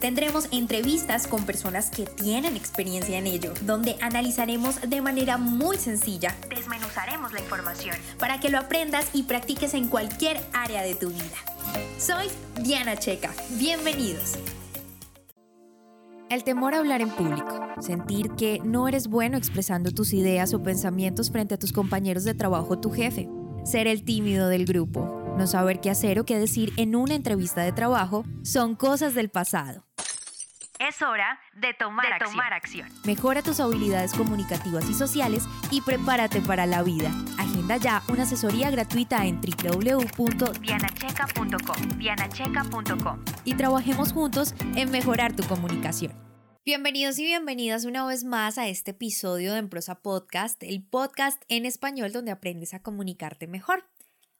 Tendremos entrevistas con personas que tienen experiencia en ello, donde analizaremos de manera muy sencilla, desmenuzaremos la información para que lo aprendas y practiques en cualquier área de tu vida. Soy Diana Checa, bienvenidos. El temor a hablar en público, sentir que no eres bueno expresando tus ideas o pensamientos frente a tus compañeros de trabajo o tu jefe, ser el tímido del grupo, no saber qué hacer o qué decir en una entrevista de trabajo, son cosas del pasado. Es hora de tomar, acción. Mejora tus habilidades comunicativas y sociales y prepárate para la vida. Agenda ya una asesoría gratuita en www.dianacheca.com y trabajemos juntos en mejorar tu comunicación. Bienvenidos y bienvenidas una vez más a este episodio de Emprosa Podcast, el podcast en español donde aprendes a comunicarte mejor.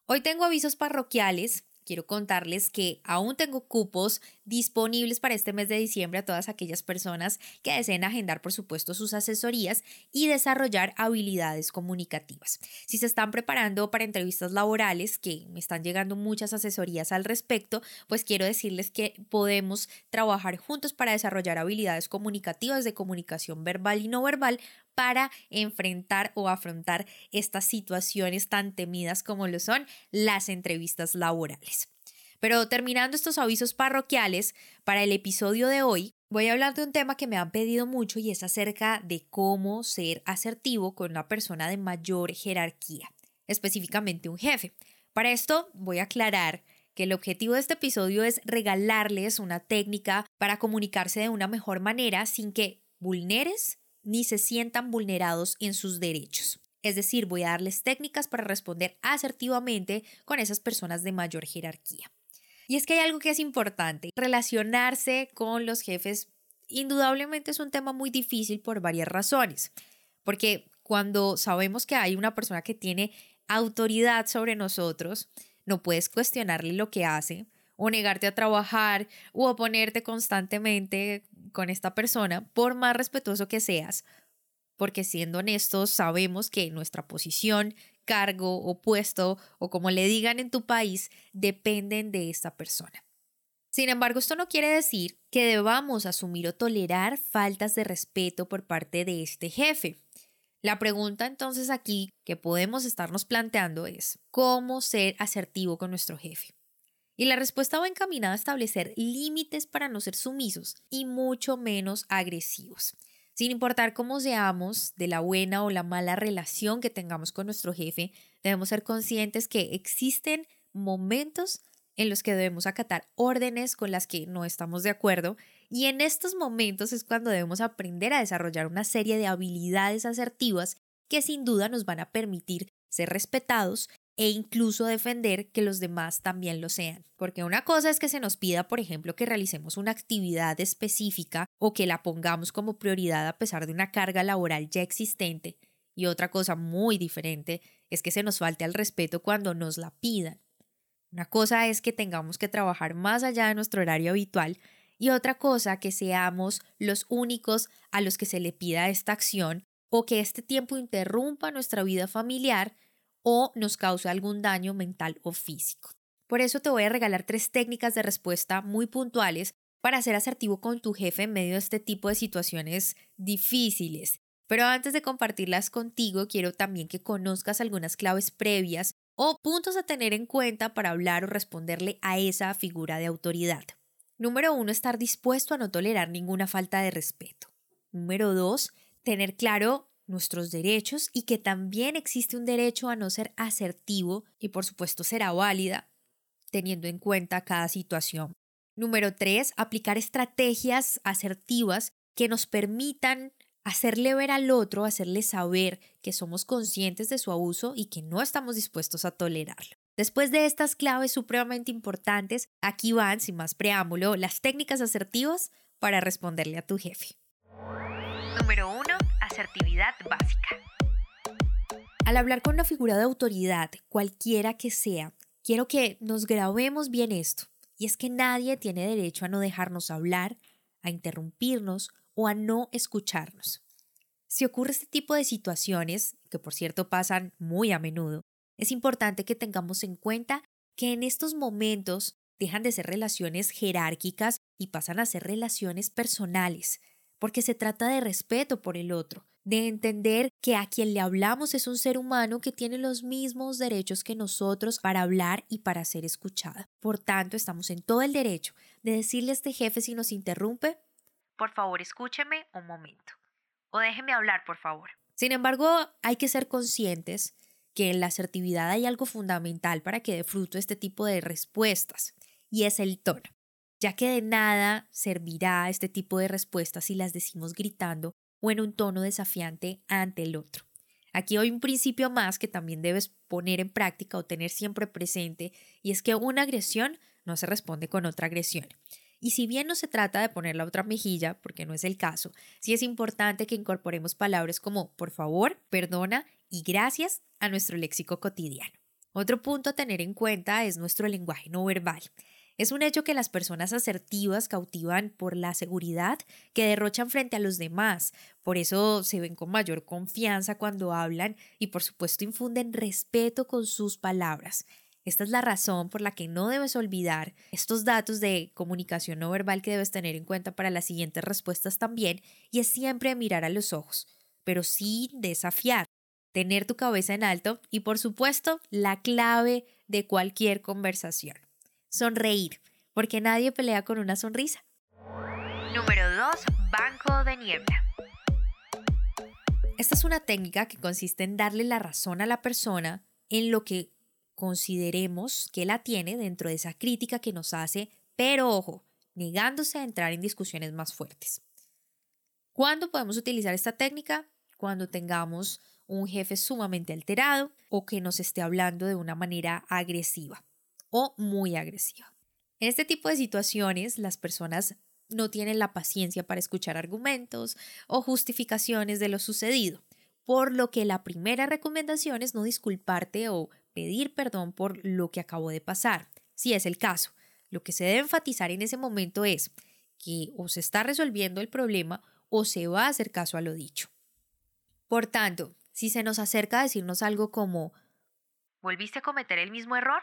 Hoy tengo avisos parroquiales quiero contarles que aún tengo cupos disponibles para este mes de diciembre a todas aquellas personas que deseen agendar, por supuesto, sus asesorías y desarrollar habilidades comunicativas. Si se están preparando para entrevistas laborales, que me están llegando muchas asesorías al respecto, pues quiero decirles que podemos trabajar juntos para desarrollar habilidades comunicativas de comunicación verbal y no verbal para enfrentar o afrontar estas situaciones tan temidas como lo son las entrevistas laborales. Pero terminando estos avisos parroquiales, para el episodio de hoy voy a hablar de un tema que me han pedido mucho y es acerca de cómo ser asertivo con una persona de mayor jerarquía, específicamente un jefe. Para esto voy a aclarar que el objetivo de este episodio es regalarles una técnica para comunicarse de una mejor manera sin que vulneres ni se sientan vulnerados en sus derechos. Es decir, voy a darles técnicas para responder asertivamente con esas personas de mayor jerarquía. Y es que hay algo que es importante, relacionarse con los jefes indudablemente es un tema muy difícil por varias razones, porque cuando sabemos que hay una persona que tiene autoridad sobre nosotros, no puedes cuestionarle lo que hace o negarte a trabajar o oponerte constantemente con esta persona, por más respetuoso que seas, porque siendo honestos sabemos que nuestra posición, cargo o puesto o como le digan en tu país dependen de esta persona. Sin embargo, esto no quiere decir que debamos asumir o tolerar faltas de respeto por parte de este jefe. La pregunta entonces aquí que podemos estarnos planteando es, ¿cómo ser asertivo con nuestro jefe? Y la respuesta va encaminada a establecer límites para no ser sumisos y mucho menos agresivos. Sin importar cómo seamos, de la buena o la mala relación que tengamos con nuestro jefe, debemos ser conscientes que existen momentos en los que debemos acatar órdenes con las que no estamos de acuerdo y en estos momentos es cuando debemos aprender a desarrollar una serie de habilidades asertivas que sin duda nos van a permitir ser respetados e incluso defender que los demás también lo sean. Porque una cosa es que se nos pida, por ejemplo, que realicemos una actividad específica o que la pongamos como prioridad a pesar de una carga laboral ya existente. Y otra cosa muy diferente es que se nos falte al respeto cuando nos la pidan. Una cosa es que tengamos que trabajar más allá de nuestro horario habitual y otra cosa que seamos los únicos a los que se le pida esta acción o que este tiempo interrumpa nuestra vida familiar o nos causa algún daño mental o físico. Por eso te voy a regalar tres técnicas de respuesta muy puntuales para ser asertivo con tu jefe en medio de este tipo de situaciones difíciles. Pero antes de compartirlas contigo, quiero también que conozcas algunas claves previas o puntos a tener en cuenta para hablar o responderle a esa figura de autoridad. Número uno, estar dispuesto a no tolerar ninguna falta de respeto. Número dos, tener claro nuestros derechos y que también existe un derecho a no ser asertivo y por supuesto será válida teniendo en cuenta cada situación. Número tres, aplicar estrategias asertivas que nos permitan hacerle ver al otro, hacerle saber que somos conscientes de su abuso y que no estamos dispuestos a tolerarlo. Después de estas claves supremamente importantes, aquí van, sin más preámbulo, las técnicas asertivas para responderle a tu jefe. Número 1 asertividad básica. Al hablar con una figura de autoridad, cualquiera que sea, quiero que nos grabemos bien esto. Y es que nadie tiene derecho a no dejarnos hablar, a interrumpirnos o a no escucharnos. Si ocurre este tipo de situaciones, que por cierto pasan muy a menudo, es importante que tengamos en cuenta que en estos momentos dejan de ser relaciones jerárquicas y pasan a ser relaciones personales, porque se trata de respeto por el otro, de entender que a quien le hablamos es un ser humano que tiene los mismos derechos que nosotros para hablar y para ser escuchada. Por tanto, estamos en todo el derecho de decirle a este jefe si nos interrumpe, por favor escúcheme un momento, o déjeme hablar, por favor. Sin embargo, hay que ser conscientes que en la asertividad hay algo fundamental para que dé fruto este tipo de respuestas, y es el tono, ya que de nada servirá este tipo de respuestas si las decimos gritando o en un tono desafiante ante el otro. Aquí hay un principio más que también debes poner en práctica o tener siempre presente, y es que una agresión no se responde con otra agresión. Y si bien no se trata de poner la otra mejilla, porque no es el caso, sí es importante que incorporemos palabras como por favor, perdona y gracias a nuestro léxico cotidiano. Otro punto a tener en cuenta es nuestro lenguaje no verbal. Es un hecho que las personas asertivas cautivan por la seguridad que derrochan frente a los demás. Por eso se ven con mayor confianza cuando hablan y por supuesto infunden respeto con sus palabras. Esta es la razón por la que no debes olvidar estos datos de comunicación no verbal que debes tener en cuenta para las siguientes respuestas también, y es siempre mirar a los ojos, pero sin desafiar, tener tu cabeza en alto y por supuesto la clave de cualquier conversación sonreír, porque nadie pelea con una sonrisa. Número 2. Banco de niebla. Esta es una técnica que consiste en darle la razón a la persona en lo que consideremos que la tiene dentro de esa crítica que nos hace, pero ojo, negándose a entrar en discusiones más fuertes. ¿Cuándo podemos utilizar esta técnica? Cuando tengamos un jefe sumamente alterado o que nos esté hablando de una manera agresiva o muy agresiva. En este tipo de situaciones, las personas no tienen la paciencia para escuchar argumentos o justificaciones de lo sucedido, por lo que la primera recomendación es no disculparte o pedir perdón por lo que acabó de pasar, si es el caso. Lo que se debe enfatizar en ese momento es que o se está resolviendo el problema o se va a hacer caso a lo dicho. Por tanto, si se nos acerca a decirnos algo como ¿Volviste a cometer el mismo error?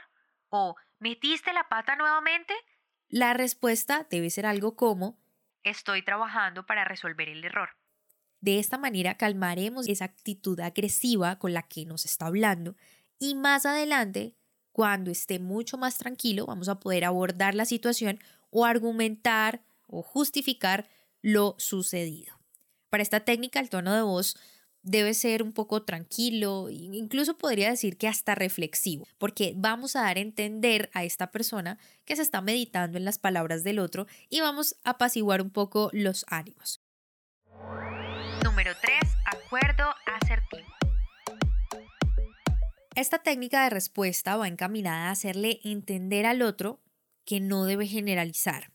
O ¿metiste la pata nuevamente? La respuesta debe ser algo como estoy trabajando para resolver el error. De esta manera calmaremos esa actitud agresiva con la que nos está hablando y más adelante, cuando esté mucho más tranquilo, vamos a poder abordar la situación o argumentar o justificar lo sucedido. Para esta técnica el tono de voz debe ser un poco tranquilo, incluso podría decir que hasta reflexivo, porque vamos a dar a entender a esta persona que se está meditando en las palabras del otro y vamos a apaciguar un poco los ánimos. Número 3. Acuerdo asertivo. Esta técnica de respuesta va encaminada a hacerle entender al otro que no debe generalizar.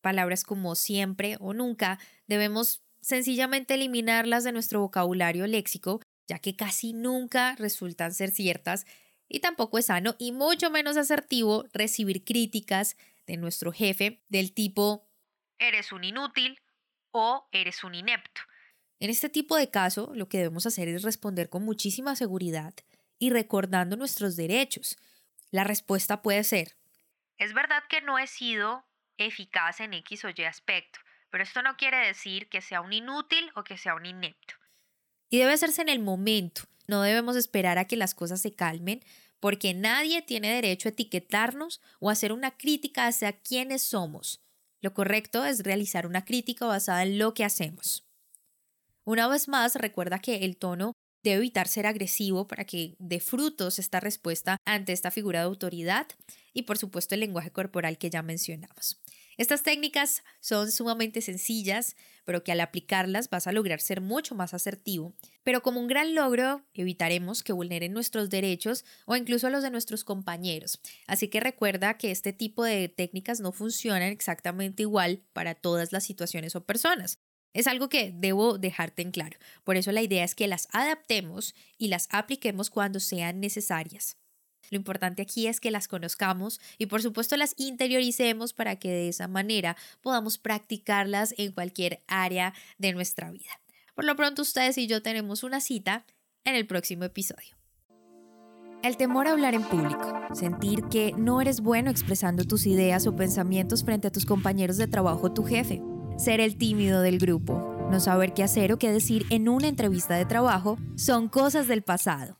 Palabras como siempre o nunca debemos sencillamente eliminarlas de nuestro vocabulario léxico, ya que casi nunca resultan ser ciertas y tampoco es sano y mucho menos asertivo recibir críticas de nuestro jefe del tipo eres un inútil o eres un inepto. En este tipo de caso, lo que debemos hacer es responder con muchísima seguridad y recordando nuestros derechos. La respuesta puede ser, es verdad que no he sido eficaz en X o Y aspecto, pero esto no quiere decir que sea un inútil o que sea un inepto. Y debe hacerse en el momento. No debemos esperar a que las cosas se calmen, porque nadie tiene derecho a etiquetarnos o hacer una crítica hacia quiénes somos. Lo correcto es realizar una crítica basada en lo que hacemos. Una vez más, recuerda que el tono debe evitar ser agresivo para que dé frutos esta respuesta ante esta figura de autoridad y por supuesto el lenguaje corporal que ya mencionamos. Estas técnicas son sumamente sencillas, pero que al aplicarlas vas a lograr ser mucho más asertivo. Pero como un gran logro, evitaremos que vulneren nuestros derechos o incluso los de nuestros compañeros. Así que recuerda que este tipo de técnicas no funcionan exactamente igual para todas las situaciones o personas. Es algo que debo dejarte en claro. Por eso la idea es que las adaptemos y las apliquemos cuando sean necesarias. Lo importante aquí es que las conozcamos y por supuesto las interioricemos para que de esa manera podamos practicarlas en cualquier área de nuestra vida. Por lo pronto ustedes y yo tenemos una cita en el próximo episodio. El temor a hablar en público, sentir que no eres bueno expresando tus ideas o pensamientos frente a tus compañeros de trabajo o tu jefe, ser el tímido del grupo, no saber qué hacer o qué decir en una entrevista de trabajo, son cosas del pasado.